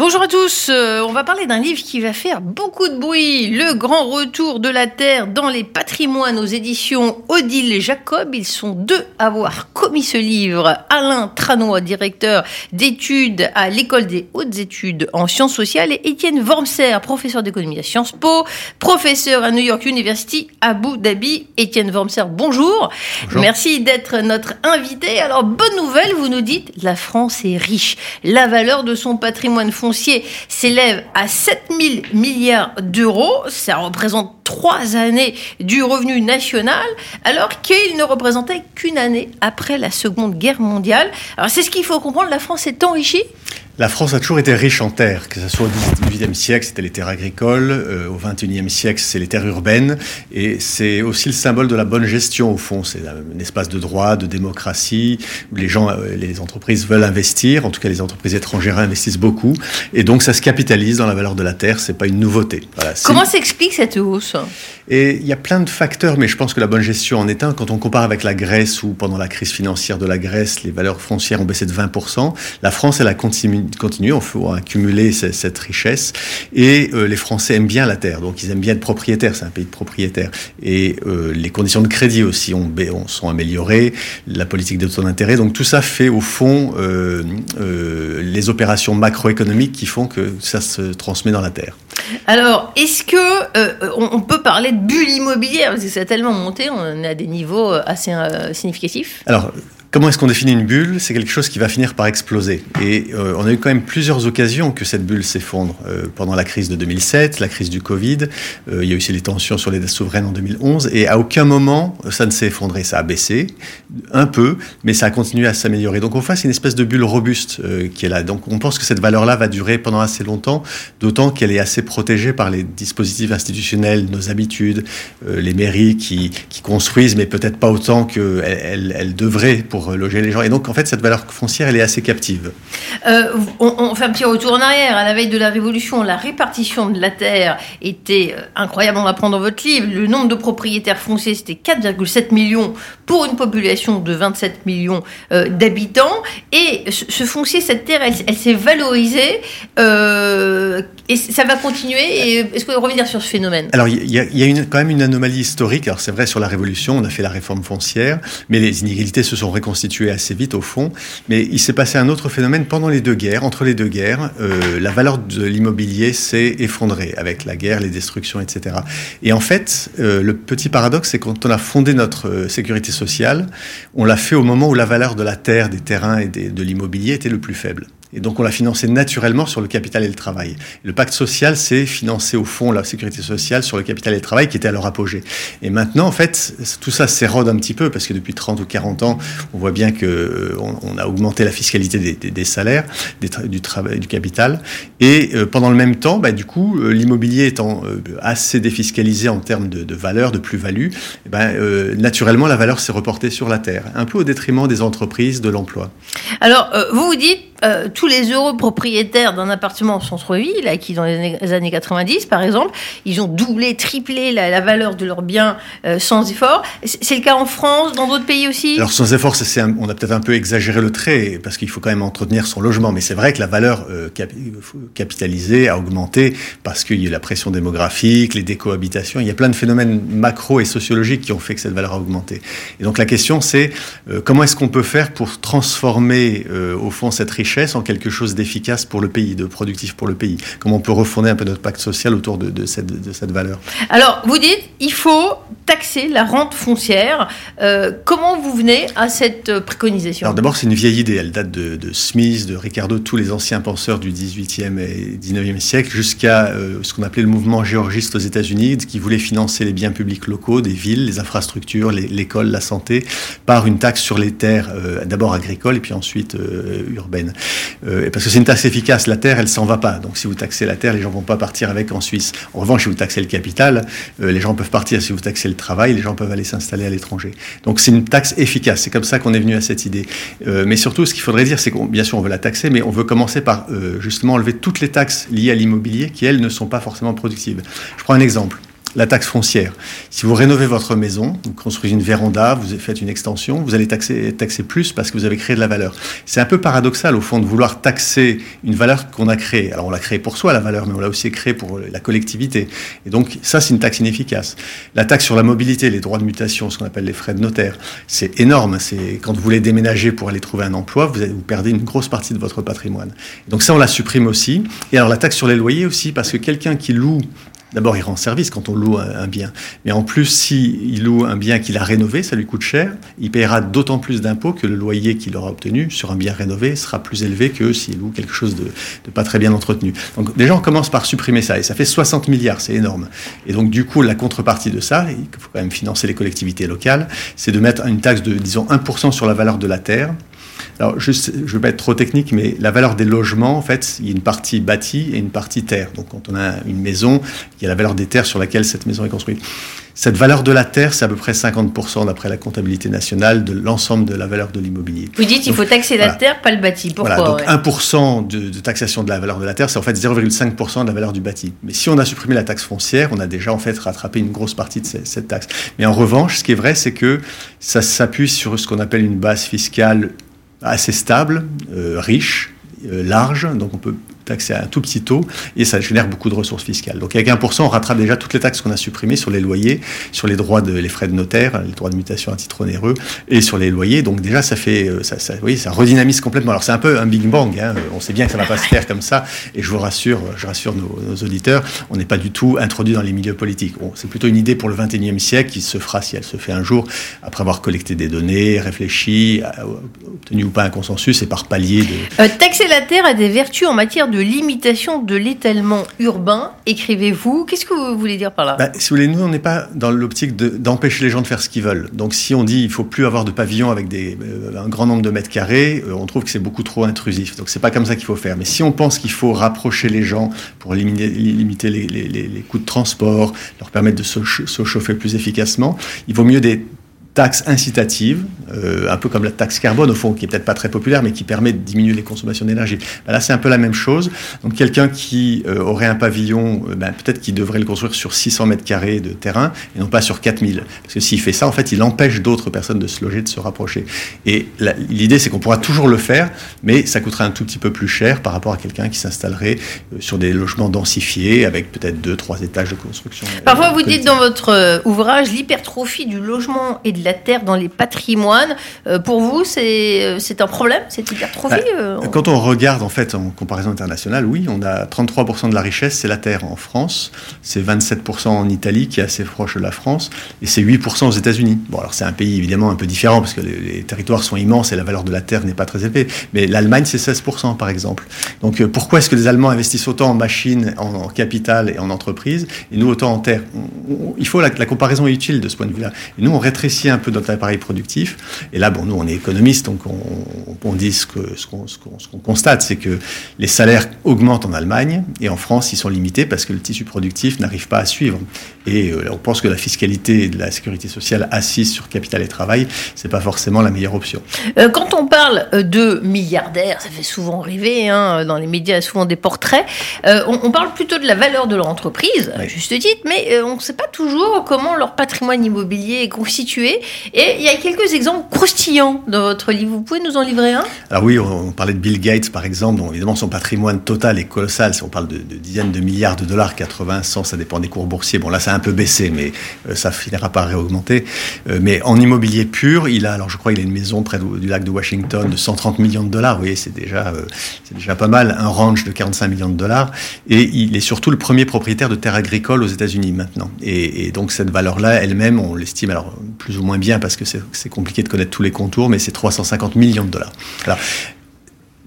Bonjour à tous, euh, on va parler d'un livre qui va faire beaucoup de bruit, Le grand retour de la Terre dans les patrimoines aux éditions Odile et Jacob. Ils sont deux à avoir commis ce livre. Alain Tranois, directeur d'études à l'école des hautes études en sciences sociales et Étienne Wormser, professeur d'économie à Sciences Po, professeur à New York University, Abu Dhabi. Étienne Wormser, bonjour. bonjour. Merci d'être notre invité. Alors, bonne nouvelle, vous nous dites, la France est riche. La valeur de son patrimoine s'élève à 7 000 milliards d'euros. Ça représente trois années du revenu national, alors qu'il ne représentait qu'une année après la Seconde Guerre mondiale. Alors c'est ce qu'il faut comprendre, la France est enrichie la France a toujours été riche en terres, que ce soit au XVIIIe siècle, c'était les terres agricoles, euh, au XXIe siècle, c'est les terres urbaines, et c'est aussi le symbole de la bonne gestion au fond. C'est un espace de droit, de démocratie, où les gens, euh, les entreprises veulent investir, en tout cas les entreprises étrangères investissent beaucoup, et donc ça se capitalise dans la valeur de la terre, c'est pas une nouveauté. Voilà, Comment s'explique cette hausse? Et il y a plein de facteurs, mais je pense que la bonne gestion en est un. Quand on compare avec la Grèce, où pendant la crise financière de la Grèce, les valeurs foncières ont baissé de 20%, la France, elle a continué continuer, on faut accumuler cette richesse. Et euh, les Français aiment bien la terre, donc ils aiment bien être propriétaires, c'est un pays de propriétaires. Et euh, les conditions de crédit aussi ont, ont, sont améliorées, la politique de taux d'intérêt, donc tout ça fait au fond euh, les opérations macroéconomiques qui font que ça se transmet dans la terre. Alors, est-ce que on, peut parler de bulle immobilière? Parce que ça a tellement monté, on est à des niveaux assez significatifs Alors, Comment est-ce qu'on définit une bulle? C'est quelque chose qui va finir par exploser. Et euh, on a eu quand même plusieurs occasions que cette bulle s'effondre. Euh, pendant la crise de 2007, la crise du Covid, euh, il y a eu aussi les tensions sur les dettes souveraines en 2011, et à aucun moment ça ne s'est effondré. Ça a baissé un peu, mais ça a continué à s'améliorer. Donc on face une espèce de bulle robuste qui est là. Donc on pense que cette valeur-là va durer pendant assez longtemps, d'autant qu'elle est assez protégée par les dispositifs institutionnels, nos habitudes, les mairies qui, qui, construisent, mais peut-être pas autant qu'elles elles, elles devraient pour loger les gens. Et donc, en fait, cette valeur foncière, elle est assez captive. Euh, on, fait un petit retour en arrière. À la veille de la Révolution, la répartition de la terre était euh, incroyable. On l'apprend dans votre livre. Le nombre de propriétaires fonciers, c'était 4,7 millions pour une population de 27 millions euh, d'habitants. Et ce, foncier, cette terre, elle, s'est valorisée. et ça va continuer. Est-ce que vous revenir sur ce phénomène? Alors, il y a, une, quand même une anomalie historique. Alors, c'est vrai, sur la Révolution, on a fait la réforme foncière, mais les inégalités se sont réconciliées constitué assez vite au fond. Mais il s'est passé un autre phénomène pendant les deux guerres. Entre les deux guerres, euh, la valeur de l'immobilier s'est effondrée avec la guerre, les destructions, etc. Et en fait, euh, le petit paradoxe, c'est quand on a fondé notre euh, sécurité sociale, on l'a fait au moment où la valeur de la terre, des terrains et de l'immobilier était le plus faible. Et donc on l'a financé naturellement sur le capital et le travail. Le pacte social, c'est financer au fond la sécurité sociale sur le capital et le travail qui était à leur apogée. Et maintenant, en fait, tout ça s'érode un petit peu parce que depuis 30 ou 40 ans, on voit bien que euh, on, a augmenté la fiscalité des, salaires, du travail, du capital. Et euh, pendant le même temps, bah, du coup, euh, l'immobilier étant assez défiscalisé en termes de, valeur, de plus-value, ben, naturellement, la valeur s'est reportée sur la terre, un peu au détriment des entreprises, de l'emploi. Alors, vous vous dites tous les heureux propriétaires d'un appartement en centre-ville, qui dans les années 90 par exemple, ils ont doublé, triplé la, valeur de leurs biens euh, sans effort. C'est le cas en France, dans d'autres pays aussi? Alors sans effort, on a peut-être un peu exagéré le trait, parce qu'il faut quand même entretenir son logement, mais c'est vrai que la valeur euh, capitalisée a augmenté parce qu'il y a la pression démographique, les décohabitations, il y a plein de phénomènes macro et sociologiques qui ont fait que cette valeur a augmenté. Et donc la question c'est comment est-ce qu'on peut faire pour transformer au fond cette richesse en quelque chose d'efficace pour le pays, de productif pour le pays Comment on peut refonder un peu notre pacte social autour de, cette, de cette, valeur Alors, vous dites, il faut taxer la rente foncière. Euh, comment vous venez à cette préconisation? Alors d'abord, c'est une vieille idée. Elle date de, Smith, de Ricardo, tous les anciens penseurs du 18e et 19e siècle, jusqu'à euh, ce qu'on appelait le mouvement géorgiste aux États-Unis, qui voulait financer les biens publics locaux, des villes, les infrastructures, l'école, la santé, par une taxe sur les terres, euh, d'abord agricoles et puis ensuite urbaines. Euh, parce que c'est une taxe efficace. La terre, elle s'en va pas. Donc si vous taxez la terre, les gens vont pas partir avec en Suisse. En revanche, si vous taxez le capital, euh, les gens peuvent partir. Si vous taxez le travail, les gens peuvent aller s'installer à l'étranger. Donc c'est une taxe efficace. C'est comme ça qu'on est venu à cette idée. Euh, mais surtout, ce qu'il faudrait dire, c'est qu'on, bien sûr, on veut la taxer, mais on veut commencer par justement enlever toutes les taxes liées à l'immobilier qui, elles, ne sont pas forcément productives. Je prends un exemple. La taxe foncière. Si vous rénovez votre maison, vous construisez une véranda, vous faites une extension, vous allez taxer, taxer plus parce que vous avez créé de la valeur. C'est un peu paradoxal au fond de vouloir taxer une valeur qu'on a créée. Alors on l'a créée pour soi la valeur, mais on l'a aussi créée pour la collectivité. Et donc ça c'est une taxe inefficace. La taxe sur la mobilité, les droits de mutation, ce qu'on appelle les frais de notaire, c'est énorme. C'est quand vous voulez déménager pour aller trouver un emploi, vous, vous perdez une grosse partie de votre patrimoine. Donc ça on la supprime aussi. Et alors la taxe sur les loyers aussi, parce que quelqu'un qui loue D'abord, il rend service quand on loue un bien. Mais en plus, s'il loue un bien qu'il a rénové, ça lui coûte cher. Il paiera d'autant plus d'impôts que le loyer qu'il aura obtenu sur un bien rénové sera plus élevé que s'il loue quelque chose de, pas très bien entretenu. Donc déjà, on commence par supprimer ça. Et ça fait 60 milliards, c'est énorme. Et donc du coup, la contrepartie de ça, il faut quand même financer les collectivités locales, c'est de mettre une taxe de, disons, 1% sur la valeur de la terre alors, juste, je ne vais pas être trop technique, mais la valeur des logements, en fait, il y a une partie bâtie et une partie terre. Donc, quand on a une maison, il y a la valeur des terres sur laquelle cette maison est construite. Cette valeur de la terre, c'est à peu près 50% d'après la comptabilité nationale de l'ensemble de la valeur de l'immobilier. Vous dites qu'il faut taxer la terre, pas le bâti. Pourquoi voilà, donc 1% de, de, taxation de la valeur de la terre, c'est en fait 0,5% de la valeur du bâti. Mais si on a supprimé la taxe foncière, on a déjà en fait rattrapé une grosse partie de cette taxe. Mais en revanche, ce qui est vrai, c'est que ça s'appuie sur ce qu'on appelle une base fiscale assez stable, euh, riche, euh, large, donc on peut taxer à un tout petit taux et ça génère beaucoup de ressources fiscales. Donc avec 1%, on rattrape déjà toutes les taxes qu'on a supprimées sur les loyers, sur les droits de les frais de notaire, les droits de mutation à titre onéreux et sur les loyers. Donc déjà ça fait euh, ça, ça, oui, ça redynamise complètement. Alors c'est un peu un big bang. Hein. On sait bien que ça va pas se faire comme ça et je vous rassure, je rassure nos, auditeurs, on n'est pas du tout introduit dans les milieux politiques. C'est plutôt une idée pour le 21e siècle qui se fera si elle se fait un jour après avoir collecté des données, réfléchi, obtenu ou pas un consensus et par palier de. Euh, taxer la terre a des vertus en matière de limitation de l'étalement urbain, écrivez-vous. Qu'est-ce que vous voulez dire par là? Bah, Si vous voulez, nous, on n'est pas dans l'optique d'empêcher les gens de faire ce qu'ils veulent. Donc, si on dit il faut plus avoir de pavillons avec des, euh, un grand nombre de mètres carrés, euh, on trouve que c'est beaucoup trop intrusif. Donc, c'est pas comme ça qu'il faut faire. Mais si on pense qu'il faut rapprocher les gens pour limiter, les, coûts de transport, leur permettre de se chauffer plus efficacement, il vaut mieux des taxe incitative, euh, un peu comme la taxe carbone au fond, qui est peut-être pas très populaire, mais qui permet de diminuer les consommations d'énergie. Ben là, c'est un peu la même chose. Donc, quelqu'un qui euh, aurait un pavillon, euh, ben, peut-être qu'il devrait le construire sur 600 mètres carrés de terrain et non pas sur 4000. Parce que s'il fait ça, en fait, il empêche d'autres personnes de se loger, de se rapprocher. Et l'idée, c'est qu'on pourra toujours le faire, mais ça coûtera un tout petit peu plus cher par rapport à quelqu'un qui s'installerait sur des logements densifiés avec peut-être deux, trois étages de construction. Parfois, vous dites dans votre ouvrage l'hypertrophie du logement et de la terre dans les patrimoines. Euh, pour vous, euh, c'est un problème, cette hypertrophie bah, euh, Quand on regarde, en fait, en comparaison internationale, oui, on a 33% de la richesse, c'est la terre en France, c'est 27% en Italie, qui est assez proche de la France, et c'est 8% aux États-Unis. Bon, alors c'est un pays évidemment un peu différent, parce que les, territoires sont immenses et la valeur de la terre n'est pas très élevée, mais l'Allemagne, c'est 16%, par exemple. Donc pourquoi est-ce que les Allemands investissent autant en machines, en, capital et en entreprises, et nous autant en terre? Il faut la, la comparaison est utile de ce point de vue-là. Et nous, on rétrécit un peu notre appareil productif. Et là, bon, nous, on est économistes, donc on, on dit ce qu'on ce constate, c'est que les salaires augmentent en Allemagne et en France, ils sont limités parce que le tissu productif n'arrive pas à suivre. Et euh, on pense que la fiscalité de la sécurité sociale assise sur capital et travail, c'est pas forcément la meilleure option. Euh, quand on parle euh, de milliardaires, ça fait souvent rêver, hein, dans les médias, souvent des portraits, on, on, parle plutôt de la valeur de leur entreprise, juste titre, mais on ne sait pas toujours comment leur patrimoine immobilier est constitué. Et il y a quelques exemples croustillants dans votre livre. Vous pouvez nous en livrer Alors oui, on, parlait de Bill Gates par exemple, dont évidemment son patrimoine total est colossal. Si on parle de, dizaines de milliards de dollars, 80, 100, ça dépend des cours boursiers. Bon là, ça a un peu baissé, mais euh, ça finira par réaugmenter. Euh, mais en immobilier pur, il a, alors je crois, il a une maison près du, lac de Washington de 130 millions de dollars. Vous voyez, c'est déjà, euh, c'est déjà pas mal. Un ranch de 45 millions de dollars. Et il est surtout le premier propriétaire de terres agricoles aux États-Unis maintenant. Et donc cette valeur-là, elle-même, on l'estime alors plus ou moins bien parce que c'est compliqué de connaître tous les contours, mais c'est 350 millions de dollars.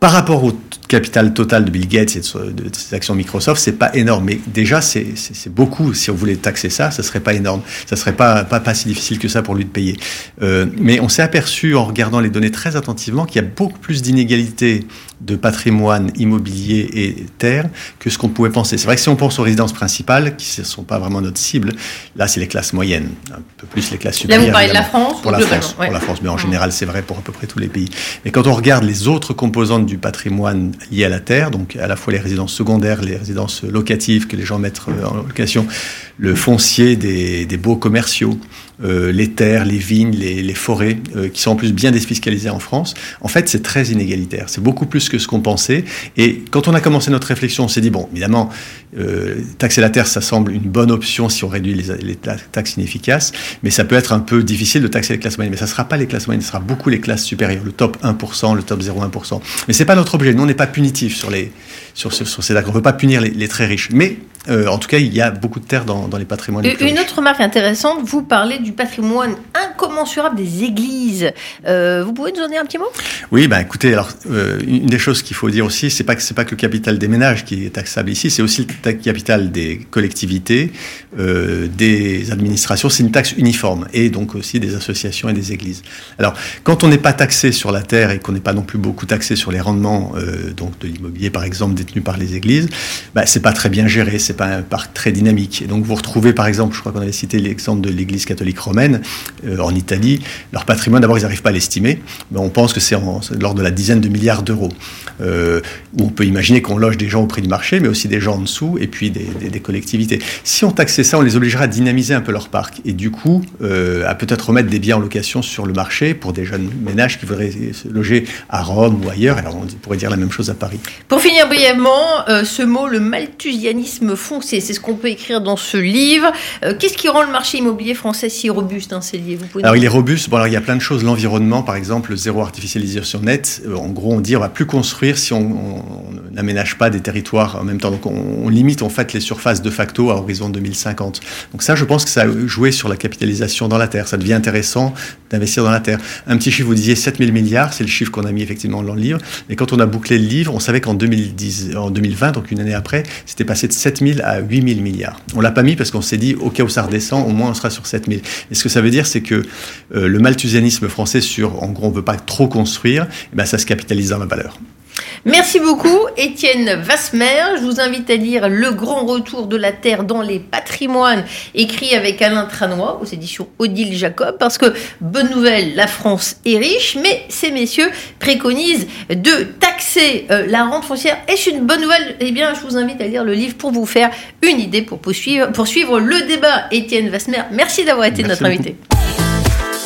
Par rapport au capital total de Bill Gates et de, ses actions Microsoft, c'est pas énorme. Mais déjà, c'est beaucoup. Si on voulait taxer ça, ça serait pas énorme. Ça serait pas, pas, pas si difficile que ça pour lui de payer. Euh, mais on s'est aperçu en regardant les données très attentivement qu'il y a beaucoup plus d'inégalités de patrimoine immobilier et terre que ce qu'on pouvait penser. C'est vrai que si on pense aux résidences principales, qui ne sont pas vraiment notre cible, là, c'est les classes moyennes, un peu plus les classes supérieures. Là, vous parlez de la France Pour la France, pour la France, mais en mmh. général, c'est vrai pour à peu près tous les pays. Mais quand on regarde les autres composantes du patrimoine liées à la terre, donc à la fois les résidences secondaires, les résidences locatives que les gens mettent euh, en location, le foncier des, des beaux commerciaux, euh, les terres, les vignes, les, forêts, euh, qui sont en plus bien défiscalisées en France, en fait, c'est très inégalitaire. C'est beaucoup plus que ce qu'on pensait. Et quand on a commencé notre réflexion, on s'est dit, bon, évidemment, euh, taxer la terre, ça semble une bonne option si on réduit les, taxes inefficaces, mais ça peut être un peu difficile de taxer les classes moyennes. Mais ça ne sera pas les classes moyennes, ce sera beaucoup les classes supérieures, le top 1%, le top 0,1%. Mais c'est pas notre objet. Nous, on n'est pas punitif sur, les, sur, sur, ces taxes. On ne veut pas punir les, les très riches. Mais euh, en tout cas, il y a beaucoup de terres dans, les patrimoines. Une autre remarque intéressante, vous parlez du patrimoine incommensurable des églises. Euh, vous pouvez nous en dire un petit mot? Oui, ben écoutez, alors euh, une des choses qu'il faut dire aussi, c'est pas que c'est pas que le capital des ménages qui est taxable ici, c'est aussi le capital des collectivités, des administrations. C'est une taxe uniforme et donc aussi des associations et des églises. Alors, quand on n'est pas taxé sur la terre et qu'on n'est pas non plus beaucoup taxé sur les rendements donc de l'immobilier, par exemple, détenu par les églises, ben, c'est pas très bien géré c'est pas un parc très dynamique. Et donc vous retrouvez par exemple, je crois qu'on avait cité l'exemple de l'Église catholique romaine euh, en Italie, leur patrimoine d'abord ils n'arrivent pas à l'estimer, mais on pense que c'est l'ordre de la dizaine de milliards d'euros. Euh, on peut imaginer qu'on loge des gens au prix du marché, mais aussi des gens en dessous et puis des, collectivités. Si on taxait ça, on les obligerait à dynamiser un peu leur parc et du coup euh, à peut-être remettre des biens en location sur le marché pour des jeunes ménages qui voudraient se loger à Rome ou ailleurs. Alors on pourrait dire la même chose à Paris. Pour finir brièvement, ce mot, le malthusianisme foncier. C'est ce qu'on peut écrire dans ce livre. Euh, qu'est-ce qui rend le marché immobilier français si robuste, hein, livres Alors, il est robuste. Bon, alors, il y a plein de choses. L'environnement, par exemple, le zéro artificialisation net. Euh, en gros, on dit on va plus construire si on n'aménage pas des territoires en même temps. Donc, on, limite en fait les surfaces de facto à horizon 2050. Donc, ça, je pense que ça a joué sur la capitalisation dans la terre. Ça devient intéressant d'investir dans la terre. Un petit chiffre, vous disiez 7000 milliards, c'est le chiffre qu'on a mis effectivement dans le livre. Et quand on a bouclé le livre, on savait qu'en 2010, en 2020, donc une année après, c'était passé de 7000 à 8000 milliards. On l'a pas mis parce qu'on s'est dit, au cas où ça redescend, au moins on sera sur 7000. Et ce que ça veut dire, c'est que euh, le malthusianisme français sur, en gros, on veut pas trop construire, eh ben, ça se capitalise dans la valeur. Merci beaucoup, Étienne Vasmer. Je vous invite à lire Le grand retour de la Terre dans les patrimoines, écrit avec Alain Tranois aux éditions Odile Jacob, parce que, bonne nouvelle, la France est riche, mais ces messieurs préconisent de taxer euh, la rente foncière. Est-ce une bonne nouvelle Eh bien, je vous invite à lire le livre pour vous faire une idée, pour poursuivre, poursuivre le débat. Étienne Vasmer, merci d'avoir été notre invité.